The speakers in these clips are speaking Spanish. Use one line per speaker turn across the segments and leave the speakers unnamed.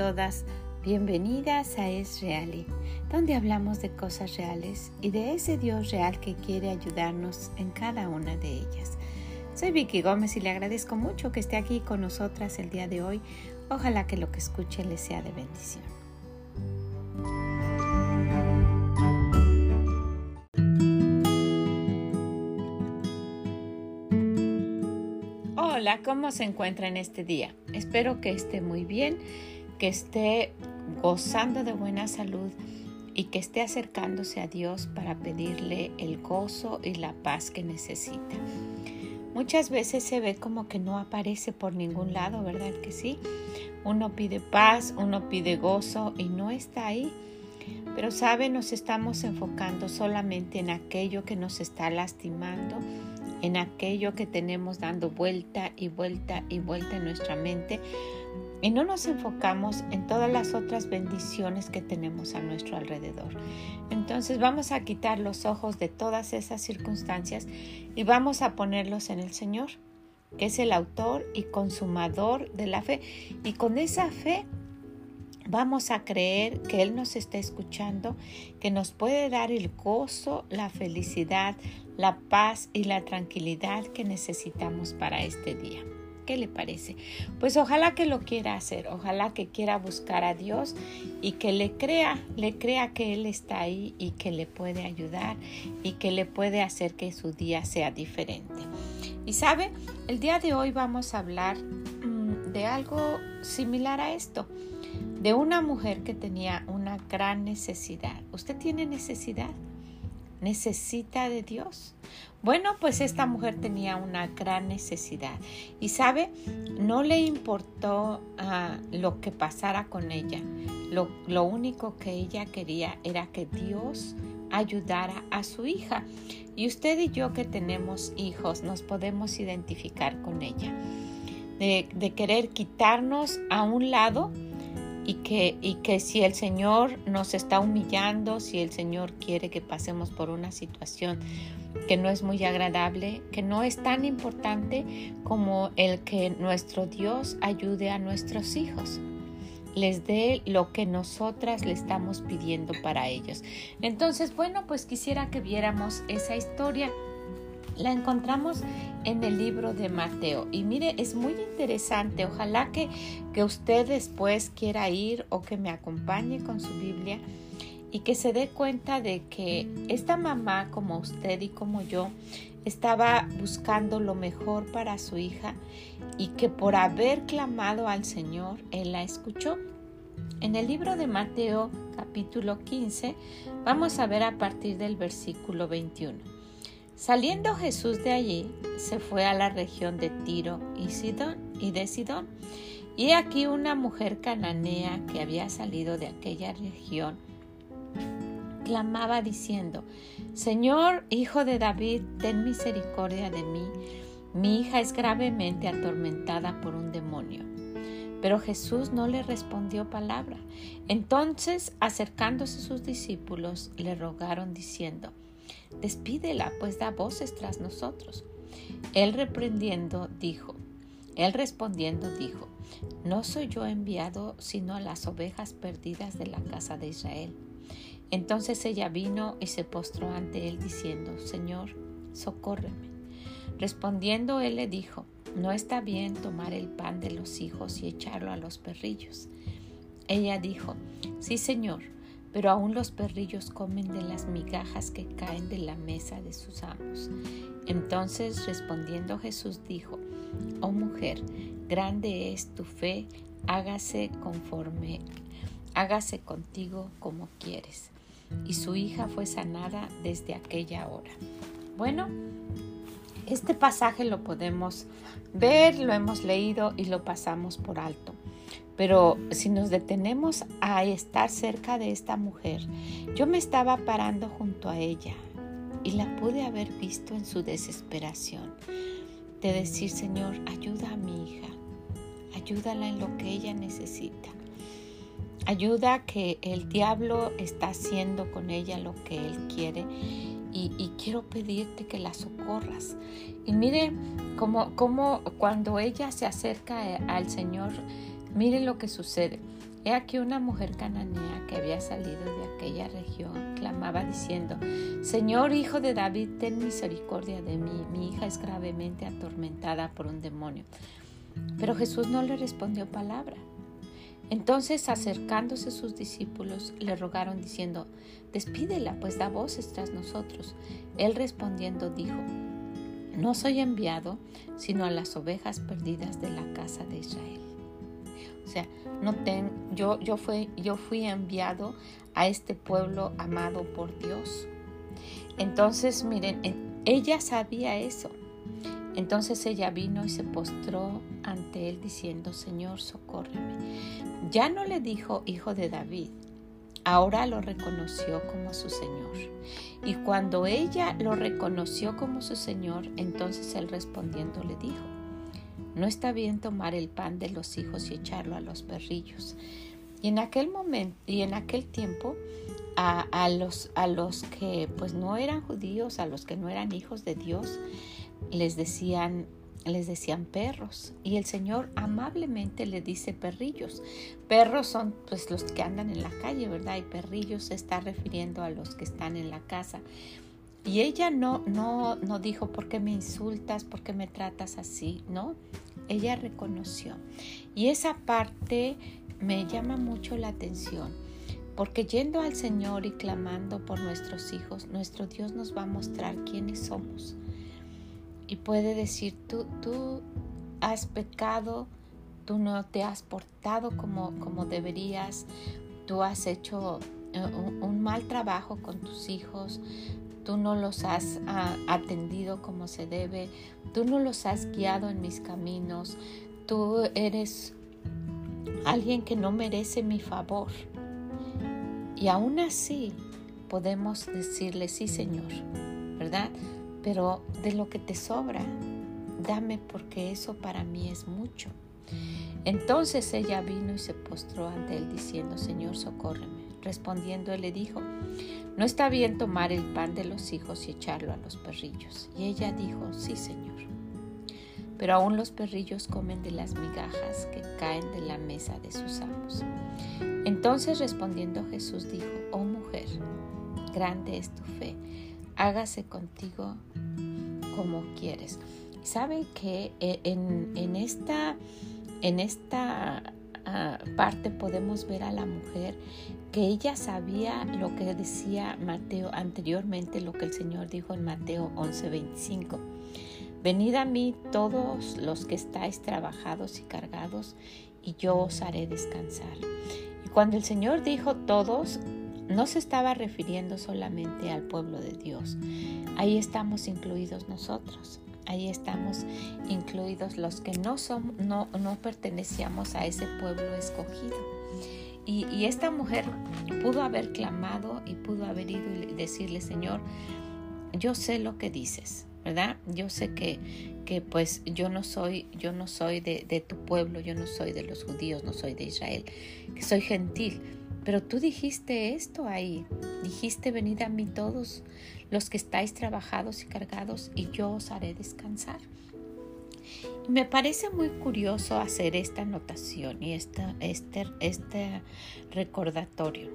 todas, bienvenidas a Es Reali, donde hablamos de cosas reales y de ese Dios real que quiere ayudarnos en cada una de ellas. Soy Vicky Gómez y le agradezco mucho que esté aquí con nosotras el día de hoy. Ojalá que lo que escuche le sea de bendición. Hola, ¿cómo se encuentra en este día? Espero que esté muy bien, que esté gozando de buena salud y que esté acercándose a Dios para pedirle el gozo y la paz que necesita. Muchas veces se ve como que no aparece por ningún lado, ¿verdad que sí? Uno pide paz, uno pide gozo y no está ahí. Pero sabe, nos estamos enfocando solamente en aquello que nos está lastimando, en aquello que tenemos dando vuelta y vuelta y vuelta en nuestra mente y no nos enfocamos en todas las otras bendiciones que tenemos a nuestro alrededor. Entonces vamos a quitar los ojos de todas esas circunstancias y vamos a ponerlos en el Señor, que es el autor y consumador de la fe. Y con esa fe vamos a creer que Él nos está escuchando, que nos puede dar el gozo, la felicidad, la paz y la tranquilidad que necesitamos para este día. ¿Qué le parece? Pues ojalá que lo quiera hacer, ojalá que quiera buscar a Dios y que le crea, le crea que Él está ahí y que le puede ayudar y que le puede hacer que su día sea diferente. Y sabe, el día de hoy vamos a hablar mm, de algo similar a esto, de una mujer que tenía una gran necesidad. ¿Usted tiene necesidad? Necesita de Dios. Bueno, pues esta mujer tenía una gran necesidad y sabe, no le importó ah, lo que pasara con ella. Lo, único que ella quería era que Dios ayudara a su hija. Y usted y yo que tenemos hijos nos podemos identificar con ella. De, de querer quitarnos a un lado y que, y que si el Señor nos está humillando, si el Señor quiere que pasemos por una situación que no es muy agradable, que no es tan importante como el que nuestro Dios ayude a nuestros hijos les dé lo que nosotras le estamos pidiendo para ellos. Entonces, bueno, pues quisiera que viéramos esa historia la encontramos en el libro de Mateo. Y mire, es muy interesante. Ojalá que, que usted después quiera ir o que me acompañe con su Biblia y que se dé cuenta de que esta mamá, como usted y como yo, estaba buscando lo mejor para su hija y que por haber clamado al Señor, Él la escuchó. En el libro de Mateo capítulo 15 vamos a ver a partir del versículo 21. Saliendo Jesús de allí, se fue a la región de Tiro y Sidón y de Sidón. Y aquí una mujer cananea que había salido de aquella región clamaba diciendo, Señor, hijo de David, ten misericordia de mí. Mi hija es gravemente atormentada por un demonio. Pero Jesús no le respondió palabra. Entonces, acercándose sus discípulos, le rogaron diciendo, Despídela, pues da voces tras nosotros. Él reprendiendo dijo, él respondiendo dijo, no soy yo enviado sino a las ovejas perdidas de la casa de Israel. Entonces ella vino y se postró ante él diciendo, Señor, socórreme. Respondiendo él le dijo, no está bien tomar el pan de los hijos y echarlo a los perrillos. Ella dijo, sí, Señor, pero aún los perrillos comen de las migajas que caen de la mesa de sus amos. Entonces respondiendo Jesús dijo, Oh mujer, grande es tu fe, hágase conforme, hágase contigo como quieres. Y su hija fue sanada desde aquella hora. Bueno, este pasaje lo podemos ver, lo hemos leído y lo pasamos por alto. Pero si nos detenemos a estar cerca de esta mujer, yo me estaba parando junto a ella y la pude haber visto en su desesperación de decir, Señor, ayuda a mi hija, ayúdala en lo que ella necesita. Ayuda que el diablo está haciendo con ella lo que él quiere y, quiero pedirte que la socorras. Y mire cómo, cómo cuando ella se acerca al Señor, Miren lo que sucede. He aquí una mujer cananea que había salido de aquella región clamaba diciendo, Señor Hijo de David, ten misericordia de mí, mi hija es gravemente atormentada por un demonio. Pero Jesús no le respondió palabra. Entonces acercándose sus discípulos le rogaron diciendo, Despídela, pues da voces tras nosotros. Él respondiendo dijo, No soy enviado sino a las ovejas perdidas de la casa de Israel. O sea, no ten, yo, yo, fui, yo fui enviado a este pueblo amado por Dios. Entonces, miren, ella sabía eso. Entonces ella vino y se postró ante él diciendo, Señor, socórreme. Ya no le dijo hijo de David, ahora lo reconoció como su Señor. Y cuando ella lo reconoció como su Señor, entonces él respondiendo le dijo, no está bien tomar el pan de los hijos y echarlo a los perrillos. Y en aquel momento y en aquel tiempo a, a, los, a los que pues no eran judíos, a los que no eran hijos de Dios, les decían les decían perros y el Señor amablemente le dice perrillos. Perros son pues los que andan en la calle, ¿verdad? Y perrillos se está refiriendo a los que están en la casa. Y ella no no no dijo por qué me insultas, por qué me tratas así, ¿no? Ella reconoció. Y esa parte me llama mucho la atención. Porque yendo al Señor y clamando por nuestros hijos, nuestro Dios nos va a mostrar quiénes somos y puede decir, tú, tú has pecado, tú no te has portado como, como deberías, tú has hecho eh, un, mal trabajo con tus hijos, tú no los has ah, atendido como se debe, tú no los has guiado en mis caminos, tú eres alguien que no merece mi favor. Y aún así podemos decirle, sí Señor, ¿verdad? pero de lo que te sobra, dame porque eso para mí es mucho. Entonces ella vino y se postró ante él diciendo, Señor, socórreme. Respondiendo él le dijo, no está bien tomar el pan de los hijos y echarlo a los perrillos. Y ella dijo, sí, Señor. Pero aún los perrillos comen de las migajas que caen de la mesa de sus amos. Entonces respondiendo Jesús dijo, oh mujer, grande es tu fe hágase contigo como quieres. ¿Saben que eh, en, esta, en esta ah, parte podemos ver a la mujer que ella sabía lo que decía Mateo anteriormente, lo que el Señor dijo en Mateo 11:25. Venid a mí todos los que estáis trabajados y cargados, y yo os haré descansar. Y cuando el Señor dijo todos, no se estaba refiriendo solamente al pueblo de Dios. Ahí estamos incluidos nosotros. Ahí estamos incluidos los que no, son, no, no pertenecíamos a ese pueblo escogido. Y, esta mujer pudo haber clamado y pudo haber ido y decirle, Señor, yo sé lo que dices, ¿verdad? Yo sé que, que pues yo no soy, yo no soy de, de tu pueblo, yo no soy de los judíos, no soy de Israel, que soy gentil pero tú dijiste esto ahí, dijiste, venid a mí todos los que estáis trabajados y cargados y yo os haré descansar. Me parece muy curioso hacer esta anotación y este, este recordatorio.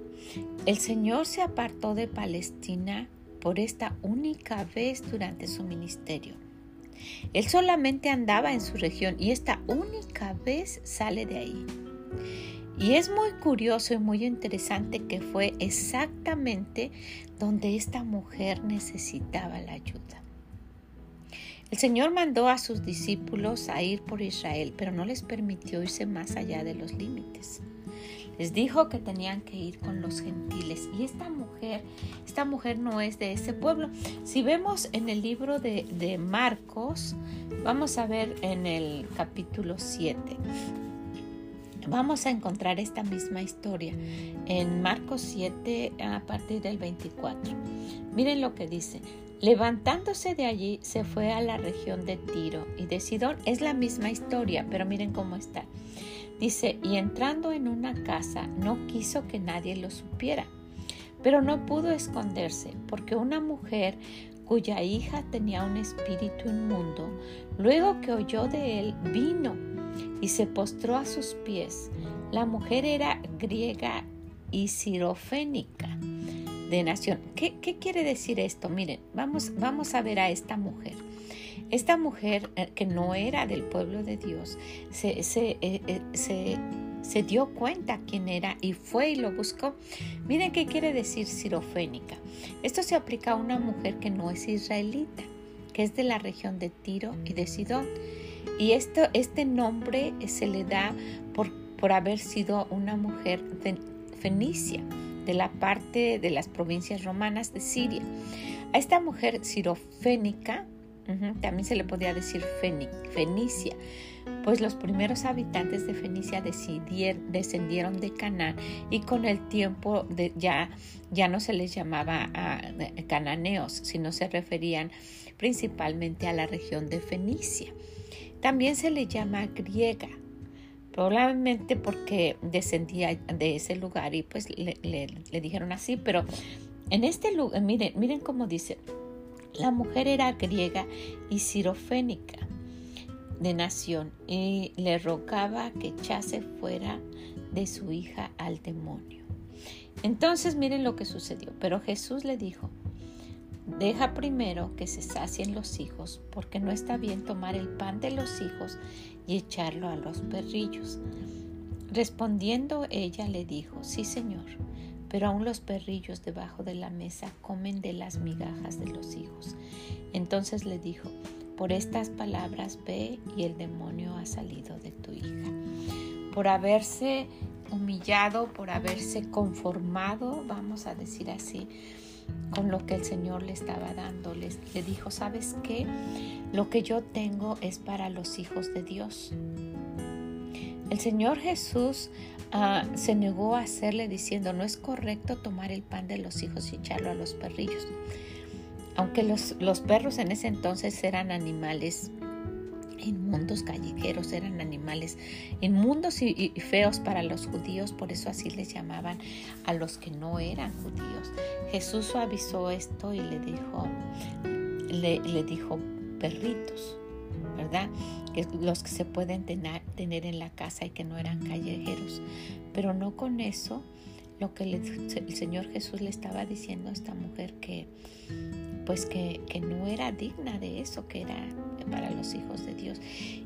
El Señor se apartó de Palestina por esta única vez durante su ministerio. Él solamente andaba en su región y esta única vez sale de ahí. Y es muy curioso y muy interesante que fue exactamente donde esta mujer necesitaba la ayuda. El Señor mandó a sus discípulos a ir por Israel, pero no les permitió irse más allá de los límites. Les dijo que tenían que ir con los gentiles. Y esta mujer, esta mujer no es de ese pueblo. Si vemos en el libro de, de Marcos, vamos a ver en el capítulo 7 Vamos a encontrar esta misma historia en Marcos 7 a partir del 24. Miren lo que dice. Levantándose de allí se fue a la región de Tiro y de Sidón. Es la misma historia, pero miren cómo está. Dice, y entrando en una casa no quiso que nadie lo supiera, pero no pudo esconderse porque una mujer cuya hija tenía un espíritu inmundo, luego que oyó de él, vino y se postró a sus pies. la mujer era griega y sirofénica de nación. ¿Qué, quiere decir esto? Miren, vamos, vamos a ver a esta mujer. Esta mujer eh, que no era del pueblo de Dios se, se, eh, eh, se, se dio cuenta quién era y fue y lo buscó. Miren qué quiere decir sirofénica. Esto se aplica a una mujer que no es israelita, que es de la región de Tiro y de Sidón. Y esto, este nombre se le da por, por haber sido una mujer de Fenicia, de la parte de las provincias romanas de Siria. A esta mujer sirofénica, también se le podía decir Fenicia, pues los primeros habitantes de Fenicia descendieron de Canaán y con el tiempo ya, ya no se les llamaba cananeos, sino se referían principalmente a la región de Fenicia. También se le llama griega, probablemente porque descendía de ese lugar y pues le, le dijeron así, pero en este lugar, miren, miren cómo dice, la mujer era griega y sirofénica de nación y le rogaba que echase fuera de su hija al demonio. Entonces miren lo que sucedió. Pero Jesús le dijo, deja primero que se sacien los hijos, porque no está bien tomar el pan de los hijos y echarlo a los perrillos. Respondiendo ella le dijo, sí señor, pero aún los perrillos debajo de la mesa comen de las migajas de los hijos. Entonces le dijo, por estas palabras ve y el demonio ha salido de tu hija. Por haberse humillado, por haberse conformado, vamos a decir así, con lo que el Señor le estaba dando. Le, dijo, ¿sabes qué? Lo que yo tengo es para los hijos de Dios. El Señor Jesús ah, se negó a hacerle diciendo, no es correcto tomar el pan de los hijos y echarlo a los perrillos aunque los, los perros en ese entonces eran animales inmundos callejeros, eran animales inmundos y, feos para los judíos, por eso así les llamaban a los que no eran judíos. Jesús suavizó esto y le dijo, le, le dijo perritos, ¿verdad? Que los que se pueden tener, tener en la casa y que no eran callejeros. Pero no con eso, lo que el Señor Jesús le estaba diciendo a esta mujer que pues que, no era digna de eso, que era para los hijos de Dios.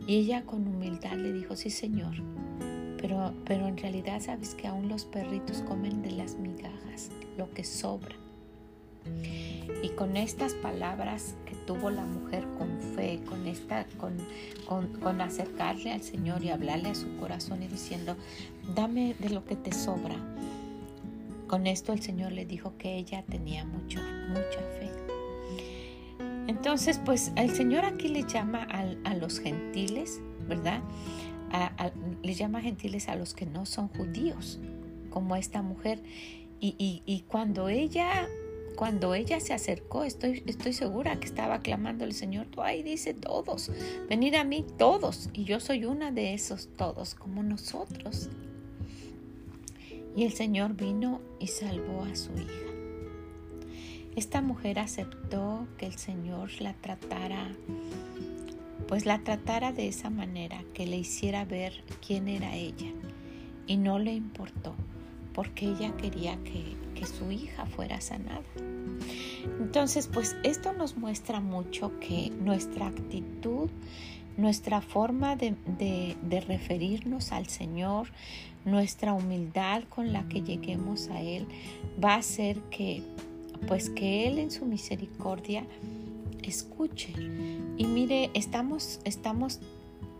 Y ella con humildad le dijo, sí Señor, pero, pero en realidad sabes que aún los perritos comen de las migajas, lo que sobra. Y con estas palabras que tuvo la mujer con fe, con, esta, con, con, con, acercarle al Señor y hablarle a su corazón y diciendo, dame de lo que te sobra. Con esto el Señor le dijo que ella tenía mucho, mucha fe. Entonces, pues el Señor aquí le llama a, los gentiles, ¿verdad? le llama gentiles a los que no son judíos, como esta mujer. Y, cuando ella cuando ella se acercó, estoy, estoy segura que estaba clamando el Señor, tú ahí dice todos, venid a mí todos, y yo soy una de esos todos, como nosotros. Y el Señor vino y salvó a su hija. Esta mujer aceptó que el Señor la tratara, pues la tratara de esa manera, que le hiciera ver quién era ella. Y no le importó, porque ella quería que, su hija fuera sanada. Entonces, pues esto nos muestra mucho que nuestra actitud, nuestra forma de, de, referirnos al Señor, nuestra humildad con la que lleguemos a Él, va a hacer que pues que Él en su misericordia escuche. Y mire, estamos, estamos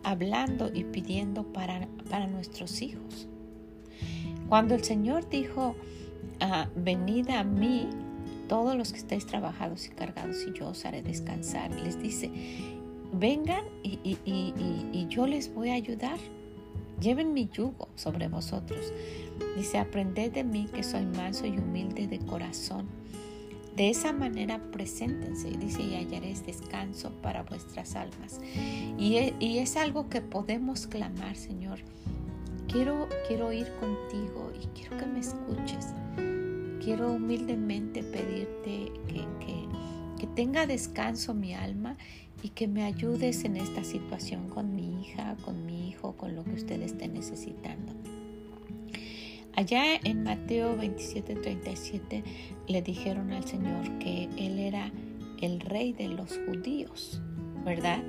hablando y pidiendo para, para nuestros hijos. Cuando el Señor dijo, ah, venid a mí, todos los que estáis trabajados y cargados, y yo os haré descansar, les dice, vengan y, y yo les voy a ayudar. Lleven mi yugo sobre vosotros. Dice, aprended de mí que soy manso y humilde de corazón de esa manera, preséntense, dice, y hallaréis descanso para vuestras almas. Y, e, y, es algo que podemos clamar, Señor. Quiero, quiero ir contigo y quiero que me escuches. Quiero humildemente pedirte que, que, que tenga descanso mi alma y que me ayudes en esta situación con mi hija, con mi hijo, con lo que usted esté necesitando. Allá en Mateo 27, 37 le dijeron al Señor que Él era el rey de los judíos, ¿verdad?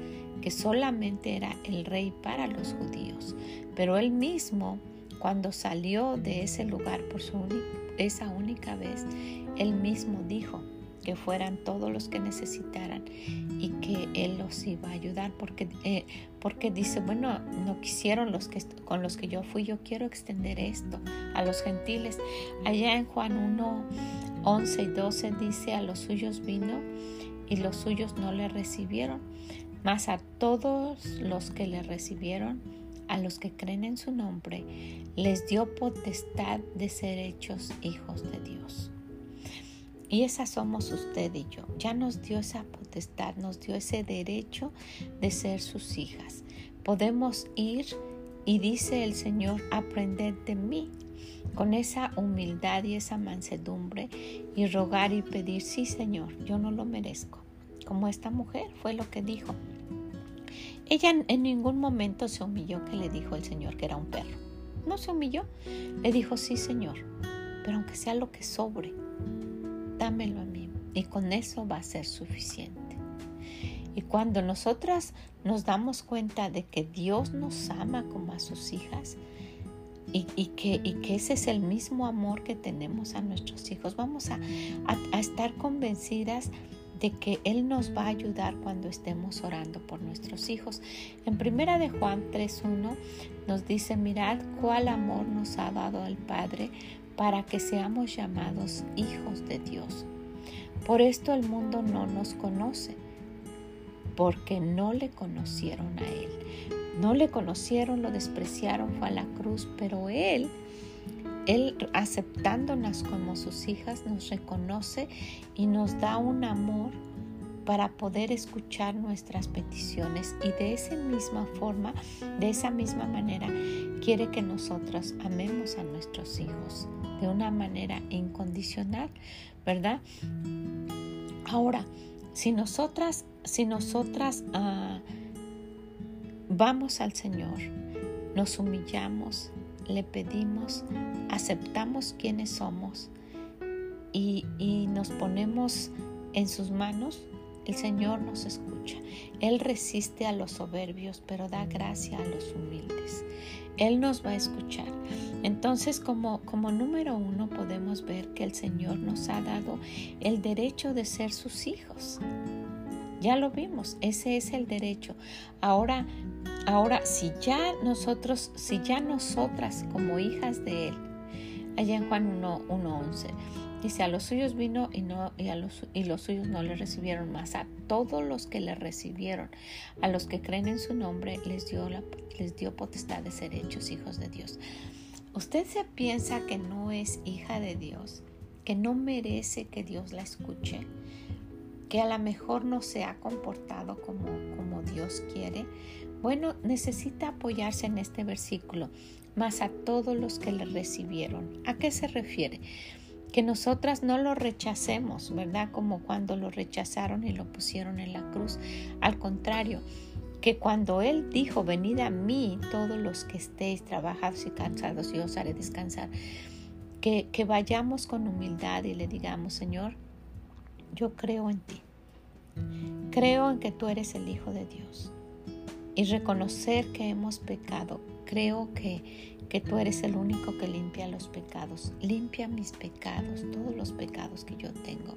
Que solamente era el rey para los judíos. Pero Él mismo, cuando salió de ese lugar por esa única vez, Él mismo dijo, que fueran todos los que necesitaran y que Él los iba a ayudar porque, eh, porque dice, bueno, no quisieron los que con los que yo fui, yo quiero extender esto a los gentiles. Allá en Juan 1, 11 y 12 dice, a los suyos vino y los suyos no le recibieron, mas a todos los que le recibieron, a los que creen en su nombre, les dio potestad de ser hechos hijos de Dios. Y esa somos usted y yo. Ya nos dio esa potestad, nos dio ese derecho de ser sus hijas. Podemos ir y dice el Señor, aprender de mí con esa humildad y esa mansedumbre y rogar y pedir, sí Señor, yo no lo merezco. Como esta mujer fue lo que dijo. Ella en ningún momento se humilló que le dijo el Señor que era un perro. No se humilló. Le dijo, sí Señor, pero aunque sea lo que sobre, dámelo a mí y con eso va a ser suficiente. Y cuando nosotras nos damos cuenta de que Dios nos ama como a sus hijas y, que, que, ese es el mismo amor que tenemos a nuestros hijos, vamos a, a estar convencidas de que Él nos va a ayudar cuando estemos orando por nuestros hijos. En primera de Juan 3.1 nos dice, mirad cuál amor nos ha dado el Padre para que seamos llamados hijos de Dios. Por esto el mundo no nos conoce, porque no le conocieron a Él. No le conocieron, lo despreciaron, fue a la cruz, pero Él, Él aceptándonos como sus hijas, nos reconoce y nos da un amor para poder escuchar nuestras peticiones y de esa misma forma, de esa misma manera, quiere que nosotros amemos a nuestros hijos de una manera incondicional, ¿verdad? Ahora, si nosotras, si nosotras ah, vamos al Señor, nos humillamos, le pedimos, aceptamos quienes somos y, y nos ponemos en sus manos, el Señor nos escucha. Él resiste a los soberbios, pero da gracia a los humildes. Él nos va a escuchar. Entonces, como, como número uno, podemos ver que el Señor nos ha dado el derecho de ser sus hijos. Ya lo vimos, ese es el derecho. Ahora, ahora, si ya nosotros, si ya nosotras como hijas de Él, allá en Juan 1.11, Dice, a los suyos vino y, no, y, a los, y los suyos no le recibieron más. A todos los que le recibieron, a los que creen en su nombre, les dio, la, les dio potestad de ser hechos hijos de Dios. ¿Usted se piensa que no es hija de Dios? ¿Que no merece que Dios la escuche? ¿Que a lo mejor no se ha comportado como, como Dios quiere? Bueno, necesita apoyarse en este versículo, más a todos los que le recibieron. ¿A qué se refiere? Que nosotras no lo rechacemos, ¿verdad? Como cuando lo rechazaron y lo pusieron en la cruz. Al contrario, que cuando Él dijo, venid a mí todos los que estéis trabajados y cansados, yo os haré descansar, que, que vayamos con humildad y le digamos, Señor, yo creo en ti, creo en que tú eres el Hijo de Dios y reconocer que hemos pecado, creo que que tú eres el único que limpia los pecados. Limpia mis pecados, todos los pecados que yo tengo.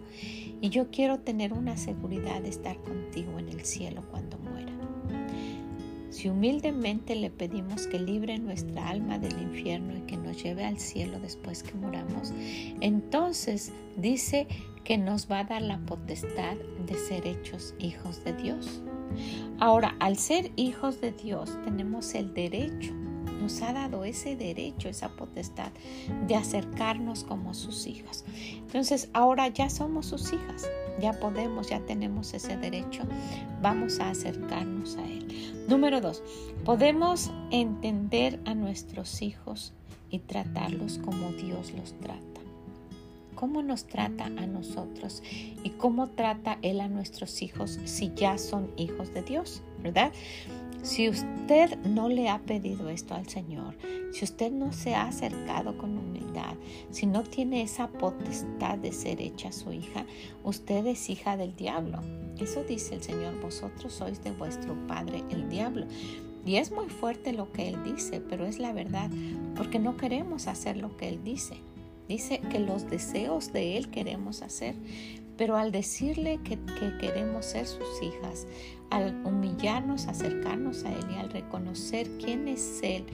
Y yo quiero tener una seguridad de estar contigo en el cielo cuando muera. Si humildemente le pedimos que libre nuestra alma del infierno y que nos lleve al cielo después que moramos, entonces dice que nos va a dar la potestad de ser hechos hijos de Dios. Ahora, al ser hijos de Dios, tenemos el derecho nos ha dado ese derecho, esa potestad de acercarnos como sus hijos. Entonces ahora ya somos sus hijas, ya podemos, ya tenemos ese derecho, vamos a acercarnos a Él. Número dos, podemos entender a nuestros hijos y tratarlos como Dios los trata cómo nos trata a nosotros y cómo trata Él a nuestros hijos si ya son hijos de Dios, ¿verdad? Si usted no le ha pedido esto al Señor, si usted no se ha acercado con humildad, si no tiene esa potestad de ser hecha su hija, usted es hija del diablo. Eso dice el Señor, vosotros sois de vuestro padre el diablo. Y es muy fuerte lo que Él dice, pero es la verdad, porque no queremos hacer lo que Él dice. Dice que los deseos de Él queremos hacer, pero al decirle que, queremos ser sus hijas, al humillarnos, acercarnos a Él y al reconocer quién es Él,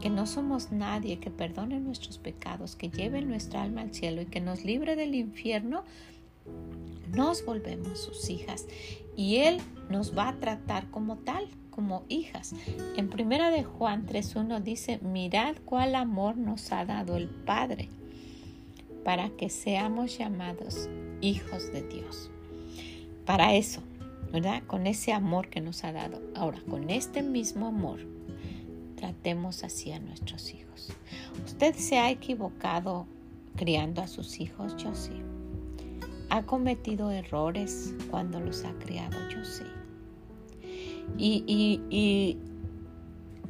que no somos nadie, que perdone nuestros pecados, que lleve nuestra alma al cielo y que nos libre del infierno, nos volvemos sus hijas y Él nos va a tratar como tal, como hijas. En primera de Juan 3.1 dice, mirad cuál amor nos ha dado el Padre para que seamos llamados hijos de Dios. Para eso, ¿verdad? Con ese amor que nos ha dado. Ahora, con este mismo amor, tratemos así a nuestros hijos. ¿Usted se ha equivocado criando a sus hijos? Yo sí. ¿Ha cometido errores cuando los ha criado? Yo sí. Y, y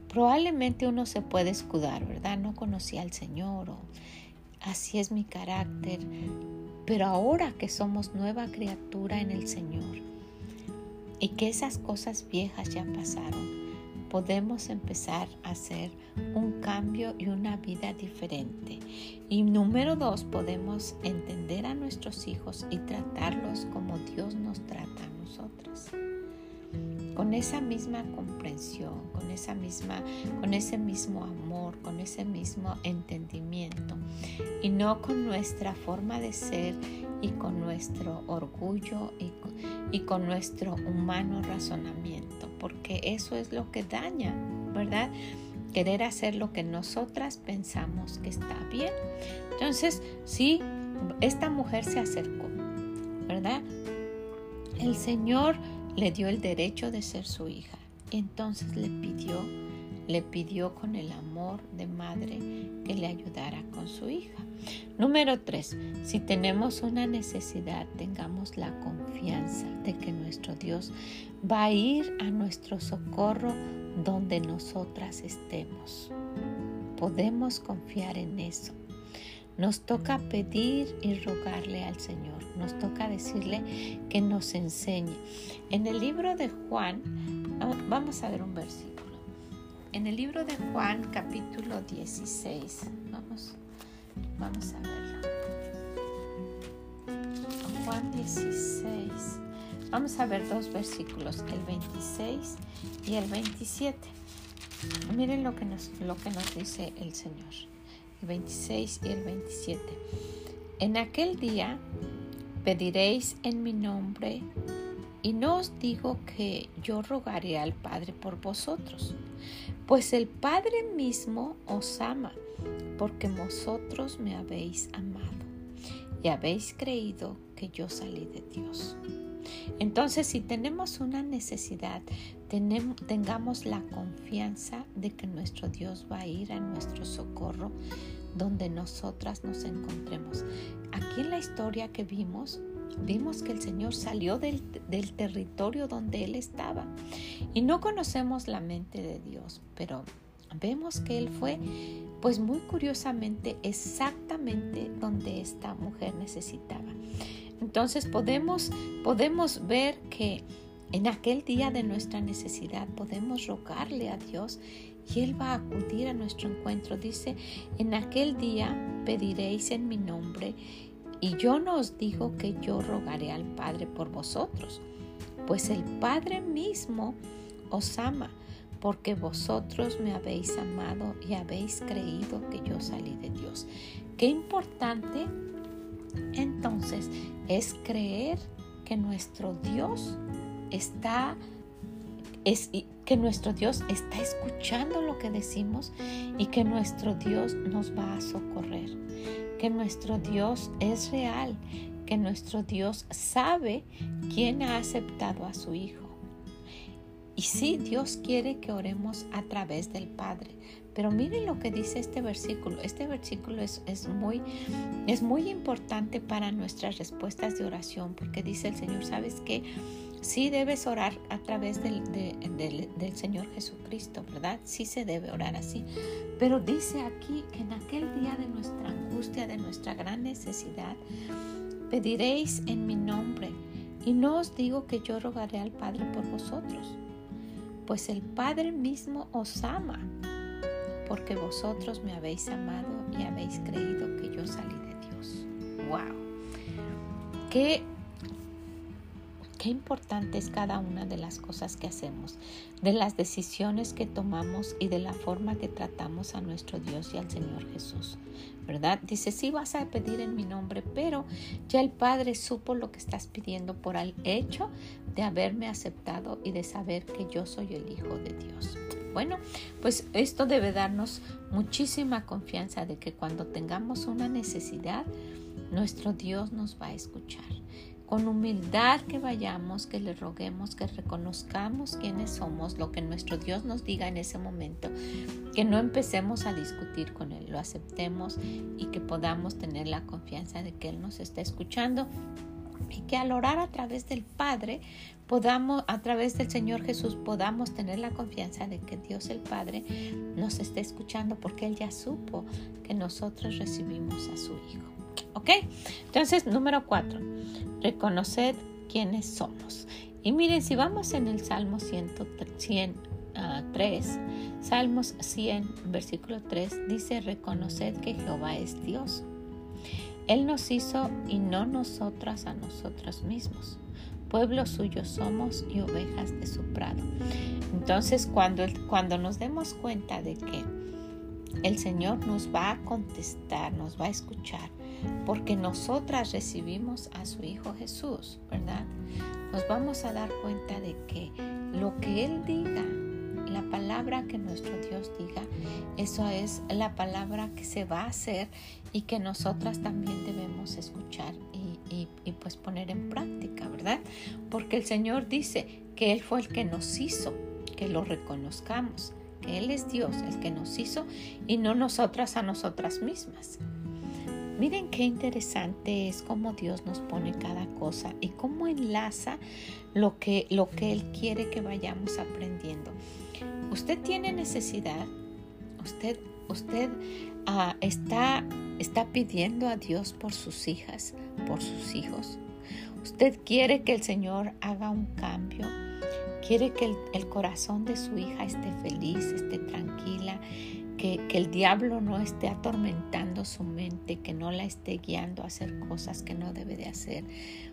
probablemente uno se puede escudar, ¿verdad? No conocía al Señor o así es mi carácter. Pero ahora que somos nueva criatura en el Señor y que esas cosas viejas ya pasaron, podemos empezar a hacer un cambio y una vida diferente. Y número dos, podemos entender a nuestros hijos y tratarlos como Dios nos trata con esa misma comprensión, con esa misma, con ese mismo amor, con ese mismo entendimiento y no con nuestra forma de ser y con nuestro orgullo y, y con nuestro humano razonamiento, porque eso es lo que daña, ¿verdad? Querer hacer lo que nosotras pensamos que está bien. Entonces, sí, esta mujer se acercó, ¿verdad? El Señor le dio el derecho de ser su hija. Entonces le pidió, le pidió con el amor de madre que le ayudara con su hija. Número tres, si tenemos una necesidad, tengamos la confianza de que nuestro Dios va a ir a nuestro socorro donde nosotras estemos. Podemos confiar en eso. Nos toca pedir y rogarle al Señor. Nos toca decirle que nos enseñe. En el libro de Juan, vamos a ver un versículo. En el libro de Juan, capítulo 16. Vamos, vamos a verlo. Juan 16. Vamos a ver dos versículos, el 26 y el 27. Miren lo que nos, lo que nos dice el Señor el 26 y el 27. En aquel día pediréis en mi nombre y no os digo que yo rogaré al Padre por vosotros, pues el Padre mismo os ama, porque vosotros me habéis amado y habéis creído que yo salí de Dios. Entonces, si tenemos una necesidad, tengamos la confianza de que nuestro Dios va a ir a nuestro socorro donde nosotras nos encontremos. Aquí en la historia que vimos, vimos que el Señor salió del, del territorio donde Él estaba. Y no conocemos la mente de Dios, pero vemos que Él fue, pues muy curiosamente, exactamente donde esta mujer necesitaba. Entonces podemos, podemos ver que en aquel día de nuestra necesidad podemos rogarle a Dios y Él va a acudir a nuestro encuentro. Dice, en aquel día pediréis en mi nombre y yo no os digo que yo rogaré al Padre por vosotros, pues el Padre mismo os ama, porque vosotros me habéis amado y habéis creído que yo salí de Dios. Qué importante entonces es creer que nuestro Dios está es que nuestro Dios está escuchando lo que decimos y que nuestro Dios nos va a socorrer, que nuestro Dios es real, que nuestro Dios sabe quién ha aceptado a su Hijo. Y sí, Dios quiere que oremos a través del Padre, Pero miren lo que dice este versículo. Este versículo es, es, muy, es muy importante para nuestras respuestas de oración porque dice el Señor, ¿sabes qué? Sí debes orar a través del, del, Señor Jesucristo, ¿verdad? Sí se debe orar así. Pero dice aquí que en aquel día de nuestra angustia, de nuestra gran necesidad, pediréis en mi nombre. Y no os digo que yo rogaré al Padre por vosotros, pues el Padre mismo os ama, porque vosotros me habéis amado y habéis creído que yo salí de Dios. ¡Wow! Qué qué importante es cada una de las cosas que hacemos, de las decisiones que tomamos y de la forma que tratamos a nuestro Dios y al Señor Jesús. ¿Verdad? Dice, sí vas a pedir en mi nombre, pero ya el Padre supo lo que estás pidiendo por el hecho de haberme aceptado y de saber que yo soy el Hijo de Dios. Bueno, pues esto debe darnos muchísima confianza de que cuando tengamos una necesidad, nuestro Dios nos va a escuchar. Con humildad que vayamos, que le roguemos, que reconozcamos quiénes somos, lo que nuestro Dios nos diga en ese momento, que no empecemos a discutir con Él, lo aceptemos y que podamos tener la confianza de que Él nos está escuchando y que al orar a través del Padre podamos, a través del Señor Jesús, podamos tener la confianza de que Dios el Padre nos está escuchando porque Él ya supo que nosotros recibimos a su Hijo. ¿Ok? Entonces, número cuatro, reconoced quiénes somos. Y miren, si vamos en el Salmo 103, ah, Salmos 100, versículo 3, dice, reconoced que Jehová es Dios. Él nos hizo y no nosotras a nosotros mismos. Pueblo suyo somos y ovejas de su prado. Entonces, cuando, cuando nos demos cuenta de que el Señor nos va a contestar, nos va a escuchar, porque nosotras recibimos a su Hijo Jesús, ¿verdad? Nos vamos a dar cuenta de que lo que Él diga, la palabra que nuestro Dios diga, eso es la palabra que se va a hacer y que nosotras también debemos escuchar y, y pues poner en práctica, ¿verdad? Porque el Señor dice que Él fue el que nos hizo, que lo reconozcamos, que Él es Dios, el que nos hizo y no nosotras a nosotras mismas. Miren qué interesante es cómo Dios nos pone cada cosa y cómo enlaza lo que, lo que Él quiere que vayamos aprendiendo. Usted tiene necesidad, usted, usted ah, está, está pidiendo a Dios por sus hijas, por sus hijos. Usted quiere que el Señor haga un cambio, quiere que el, el corazón de su hija esté feliz, esté tranquila, que, el diablo no esté atormentando su mente, que no la esté guiando a hacer cosas que no debe de hacer.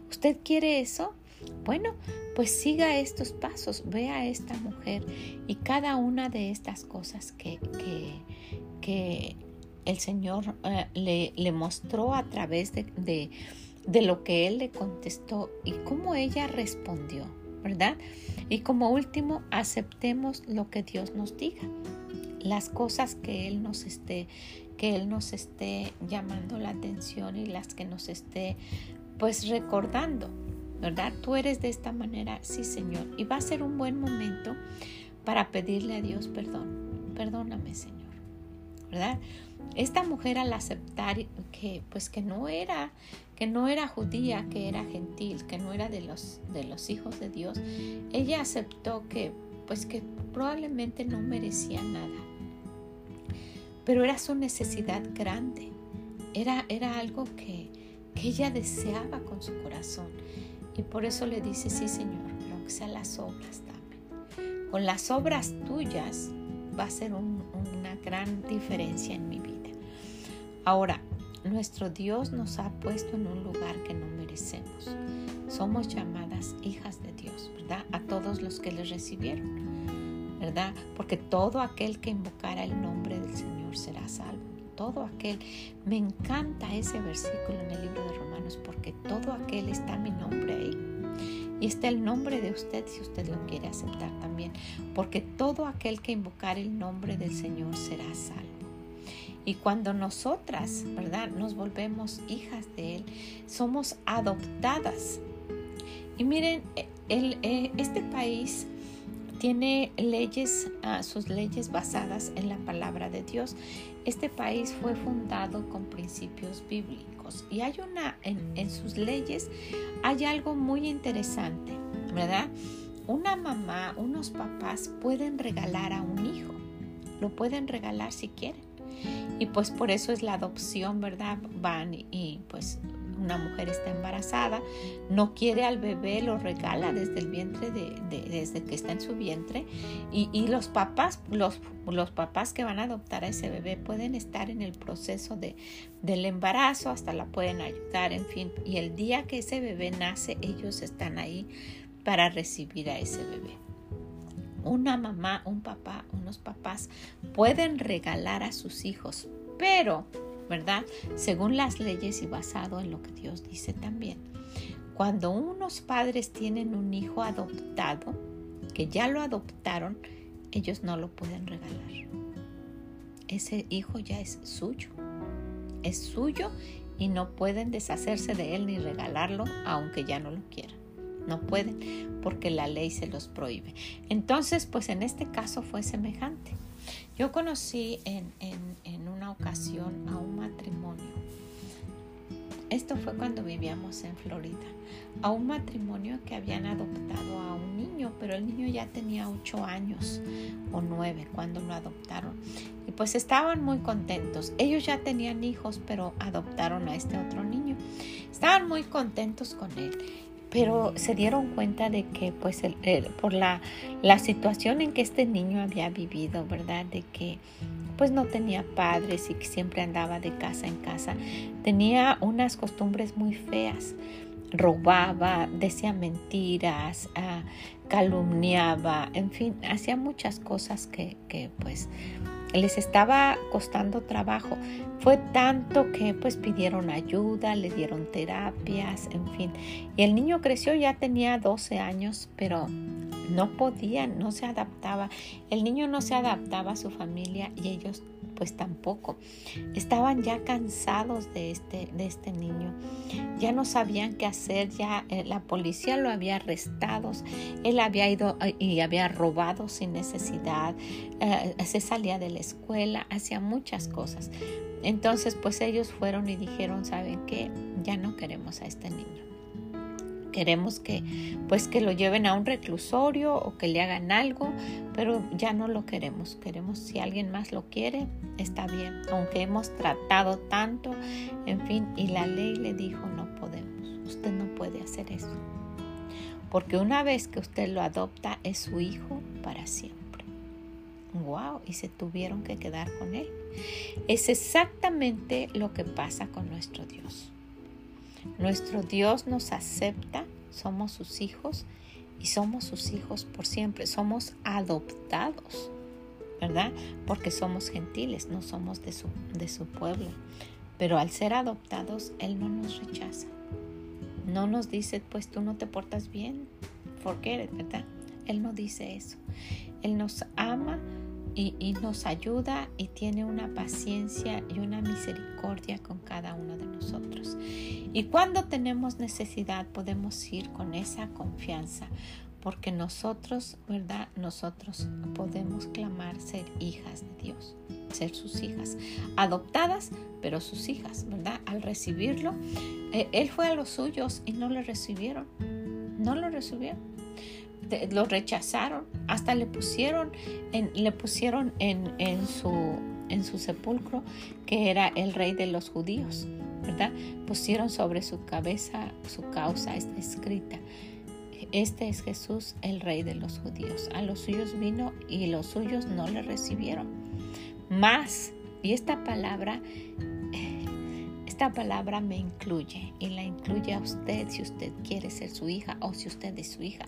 ¿Usted quiere eso? Bueno, pues siga estos pasos, vea a esta mujer y cada una de estas cosas que, que, el Señor eh, le, le, mostró a través de, de, de lo que Él le contestó y cómo ella respondió, ¿verdad? Y como último, aceptemos lo que Dios nos diga las cosas que Él nos esté, que Él nos esté llamando la atención y las que nos esté pues recordando, ¿verdad? Tú eres de esta manera, sí Señor. Y va a ser un buen momento para pedirle a Dios perdón. Perdóname Señor, ¿verdad? Esta mujer al aceptar que pues que no era que no era judía, que era gentil, que no era de los de los hijos de Dios, ella aceptó que pues que probablemente no merecía nada pero era su necesidad grande, era, era algo que, que ella deseaba con su corazón. Y por eso le dice, sí Señor, pero aunque sean las obras, dame. Con las obras tuyas va a ser una gran diferencia en mi vida. Ahora, nuestro Dios nos ha puesto en un lugar que no merecemos. Somos llamadas hijas de Dios, ¿verdad? A todos los que le recibieron, ¿verdad? Porque todo aquel que invocara el nombre del Señor será salvo. Todo aquel, me encanta ese versículo en el libro de Romanos porque todo aquel está mi nombre ahí. Y está el nombre de usted si usted lo quiere aceptar también. Porque todo aquel que invocar el nombre del Señor será salvo. Y cuando nosotras, ¿verdad? Nos volvemos hijas de Él, somos adoptadas. Y miren, el, eh, este país tiene leyes, ah, sus leyes basadas en la palabra de Dios. Este país fue fundado con principios bíblicos y hay una, en, sus leyes hay algo muy interesante, ¿verdad? Una mamá, unos papás pueden regalar a un hijo, lo pueden regalar si quieren. Y pues por eso es la adopción, ¿verdad? Van y, pues una mujer está embarazada, no quiere al bebé, lo regala desde el vientre, de, desde que está en su vientre. Y, los papás, los, los, papás que van a adoptar a ese bebé pueden estar en el proceso de, del embarazo, hasta la pueden ayudar, en fin. Y el día que ese bebé nace, ellos están ahí para recibir a ese bebé una mamá, un papá, unos papás pueden regalar a sus hijos, pero, ¿verdad? Según las leyes y basado en lo que Dios dice también. Cuando unos padres tienen un hijo adoptado, que ya lo adoptaron, ellos no lo pueden regalar. Ese hijo ya es suyo. Es suyo y no pueden deshacerse de él ni regalarlo aunque ya no lo quieran no pueden porque la ley se los prohíbe. Entonces, pues en este caso fue semejante. Yo conocí en, en, ocasión a un matrimonio. Esto fue cuando vivíamos en Florida. A un matrimonio que habían adoptado a un niño, pero el niño ya tenía ocho años o nueve cuando lo adoptaron. Y pues estaban muy contentos. Ellos ya tenían hijos, pero adoptaron a este otro niño. Estaban muy contentos con él pero se dieron cuenta de que pues por la, la, situación en que este niño había vivido, ¿verdad? De que pues no tenía padres y que siempre andaba de casa en casa, tenía unas costumbres muy feas, robaba, decía mentiras, ah, calumniaba, en fin, hacía muchas cosas que, que pues les estaba costando trabajo. Fue tanto que pues pidieron ayuda, le dieron terapias, en fin. Y el niño creció, ya tenía 12 años, pero no podía, no se adaptaba. El niño no se adaptaba a su familia y ellos pues tampoco. Estaban ya cansados de este, de este niño. Ya no sabían qué hacer, ya eh, la policía lo había arrestado. Él había ido eh, y había robado sin necesidad. Eh, se salía de la escuela, hacía muchas cosas. Entonces pues ellos fueron y dijeron, ¿saben qué? Ya no queremos a este niño queremos que pues que lo lleven a un reclusorio o que le hagan algo, pero ya no lo queremos. Queremos si alguien más lo quiere, está bien, aunque hemos tratado tanto, en fin, y la ley le dijo, no podemos. Usted no puede hacer eso. Porque una vez que usted lo adopta es su hijo para siempre. Wow, y se tuvieron que quedar con él. Es exactamente lo que pasa con nuestro Dios. Nuestro Dios nos acepta, somos sus hijos y somos sus hijos por siempre, somos adoptados, ¿verdad? Porque somos gentiles, no somos de su, de su pueblo. Pero al ser adoptados, Él no nos rechaza. No nos dice, pues tú no te portas bien, porque ¿verdad? Él no dice eso. Él nos ama y, nos ayuda y tiene una paciencia y una misericordia con cada uno de nosotros. Y cuando tenemos necesidad podemos ir con esa confianza porque nosotros, ¿verdad? Nosotros podemos clamar ser hijas de Dios, ser sus hijas, adoptadas, pero sus hijas, ¿verdad? Al recibirlo, eh, Él fue a los suyos y no le recibieron, no lo recibieron lo rechazaron, hasta le pusieron en, le pusieron su, en su sepulcro que era el rey de los judíos, ¿verdad? Pusieron sobre su cabeza su causa está escrita. Este es Jesús, el rey de los judíos. A los suyos vino y los suyos no le recibieron. Más, y esta palabra esta palabra me incluye y la incluye a usted si usted quiere ser su hija o si usted es su hija.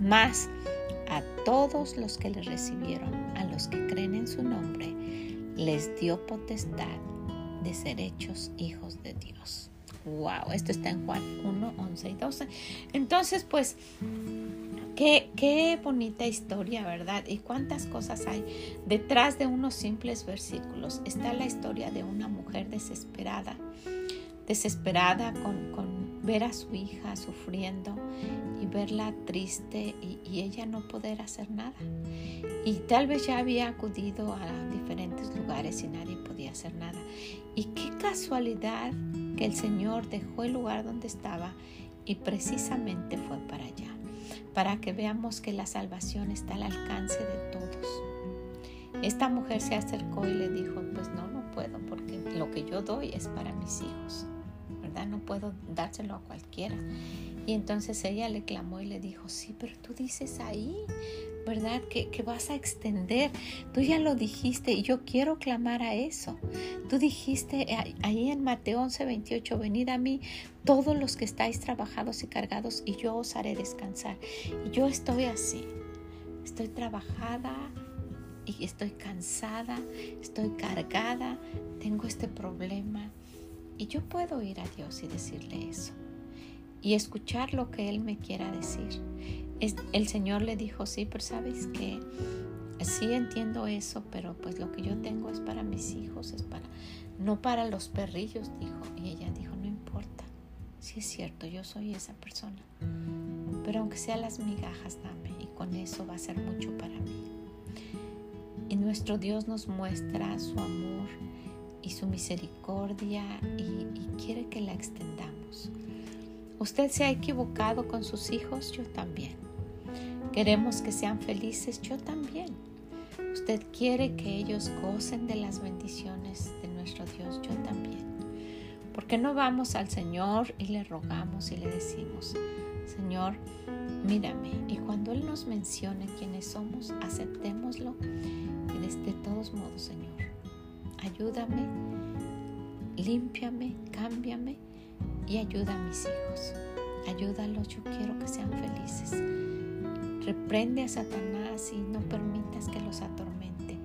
Más a todos los que le recibieron, a los que creen en su nombre, les dio potestad de ser hechos hijos de Dios. Wow, esto está en Juan 1, 11 y 12. Entonces, pues, qué, bonita historia, ¿verdad? Y cuántas cosas hay detrás de unos simples versículos. Está la historia de una mujer desesperada desesperada con, ver a su hija sufriendo y verla triste y, ella no poder hacer nada. Y tal vez ya había acudido a diferentes lugares y nadie podía hacer nada. Y qué casualidad que el Señor dejó el lugar donde estaba y precisamente fue para allá, para que veamos que la salvación está al alcance de todos. Esta mujer se acercó y le dijo, pues no, no puedo porque lo que yo doy es para mis hijos, ¿verdad? No puedo dárselo a cualquiera. Y entonces ella le clamó y le dijo, sí, pero tú dices ahí, ¿verdad? Que, que, vas a extender. Tú ya lo dijiste y yo quiero clamar a eso. Tú dijiste ahí en Mateo 11, 28, venid a mí todos los que estáis trabajados y cargados y yo os haré descansar. Y yo estoy así. Estoy trabajada y estoy cansada, estoy cargada, tengo este problema. Y yo puedo ir a Dios y decirle eso y escuchar lo que Él me quiera decir. El Señor le dijo, sí, pero sabes que sí entiendo eso, pero pues lo que yo tengo es para mis hijos, es para, no para los perrillos, dijo. Y ella dijo, no importa, sí es cierto, yo soy esa persona. Pero aunque sea las migajas, dame, y con eso va a ser mucho para mí. Y nuestro Dios nos muestra su amor y su misericordia y quiere que la extendamos. Usted se ha equivocado con sus hijos, yo también. Queremos que sean felices, yo también. Usted quiere que ellos gocen de las bendiciones de nuestro Dios, yo también. ¿Por qué no vamos al Señor y le rogamos y le decimos, Señor, mírame? Y cuando Él nos mencione quiénes somos, aceptémoslo y de todos modos, Señor, ayúdame, límpiame, cámbiame y ayuda a mis hijos. Ayúdalos, yo quiero que sean felices. Reprende a Satanás y no permitas que los atormente.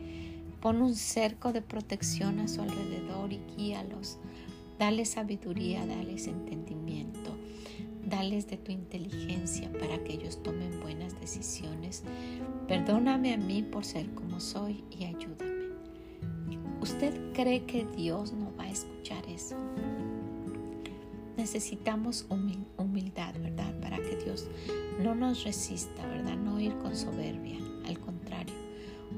Pon un cerco de protección a su alrededor y guíalos. Dale sabiduría, dales entendimiento. Dales de tu inteligencia para que ellos tomen buenas decisiones. Perdóname a mí por ser como soy y ayúdame. ¿Usted cree que Dios no va a escuchar eso? Necesitamos humildad, ¿verdad? Para que Dios no nos resista, ¿verdad? No ir con soberbia, al contrario,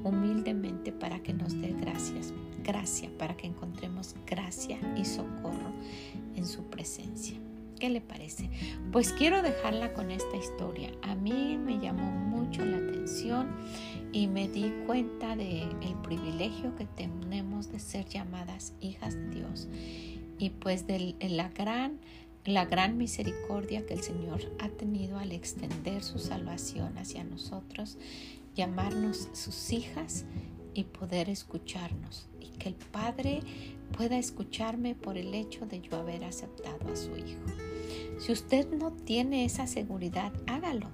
humildemente para que nos dé gracias, gracia, para que encontremos gracia y socorro en su presencia. ¿Qué le parece? Pues quiero dejarla con esta historia. A mí me llamó mucho la atención y me di cuenta del el privilegio que tenemos de ser llamadas hijas de Dios y pues de la gran, la gran misericordia que el Señor ha tenido al extender su salvación hacia nosotros, llamarnos sus hijas y poder escucharnos y que el Padre pueda escucharme por el hecho de yo haber aceptado a su Hijo. Si usted no tiene esa seguridad, hágalo.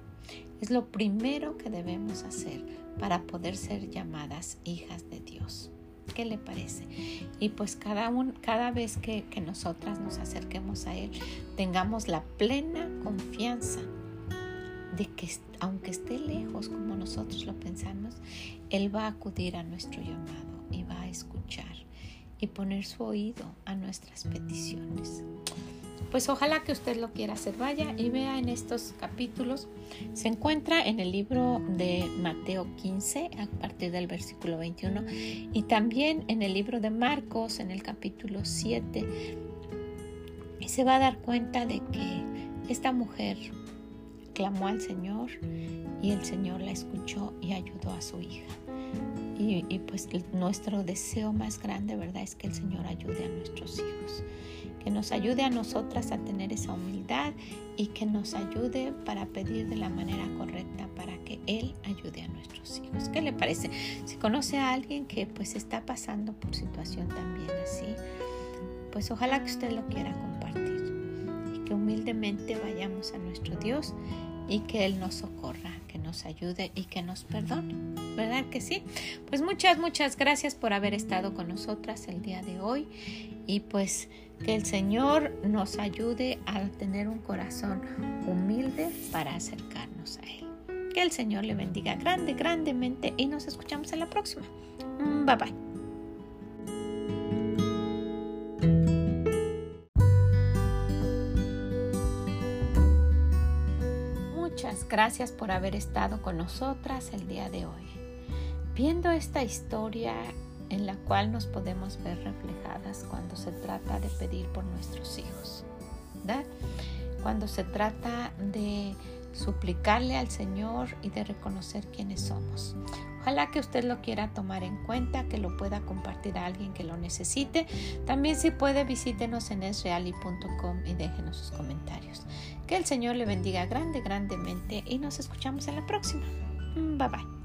Es lo primero que debemos hacer para poder ser llamadas hijas de Dios. ¿Qué le parece? Y pues cada, un, cada vez que, que nosotras nos acerquemos a Él, tengamos la plena confianza de que aunque esté lejos como nosotros lo pensamos, Él va a acudir a nuestro llamado y va a escuchar y poner su oído a nuestras peticiones pues ojalá que usted lo quiera hacer. Vaya y vea en estos capítulos. Se encuentra en el libro de Mateo 15 a partir del versículo 21 y también en el libro de Marcos en el capítulo 7. Y se va a dar cuenta de que esta mujer clamó al Señor y el Señor la escuchó y ayudó a su hija. Y, y, pues nuestro deseo más grande, ¿verdad? Es que el Señor ayude a nuestros hijos que nos ayude a nosotras a tener esa humildad y que nos ayude para pedir de la manera correcta para que Él ayude a nuestros hijos. ¿Qué le parece? Si conoce a alguien que pues está pasando por situación también así, pues ojalá que usted lo quiera compartir y que humildemente vayamos a nuestro Dios y que Él nos socorra, que nos ayude y que nos perdone. ¿Verdad que sí? Pues muchas, muchas gracias por haber estado con nosotras el día de hoy y pues que el Señor nos ayude a tener un corazón humilde para acercarnos a Él. Que el Señor le bendiga grande, grandemente y nos escuchamos en la próxima. Mm, bye bye. Muchas gracias por haber estado con nosotras el día de hoy. Viendo esta historia en la cual nos podemos ver reflejadas cuando se trata de pedir por nuestros hijos. ¿verdad? Cuando se trata de suplicarle al Señor y de reconocer quiénes somos. Ojalá que usted lo quiera tomar en cuenta, que lo pueda compartir a alguien que lo necesite. También si puede visítenos en esreali.com y déjenos sus comentarios. Que el Señor le bendiga grande, grandemente y nos escuchamos en la próxima. Bye bye.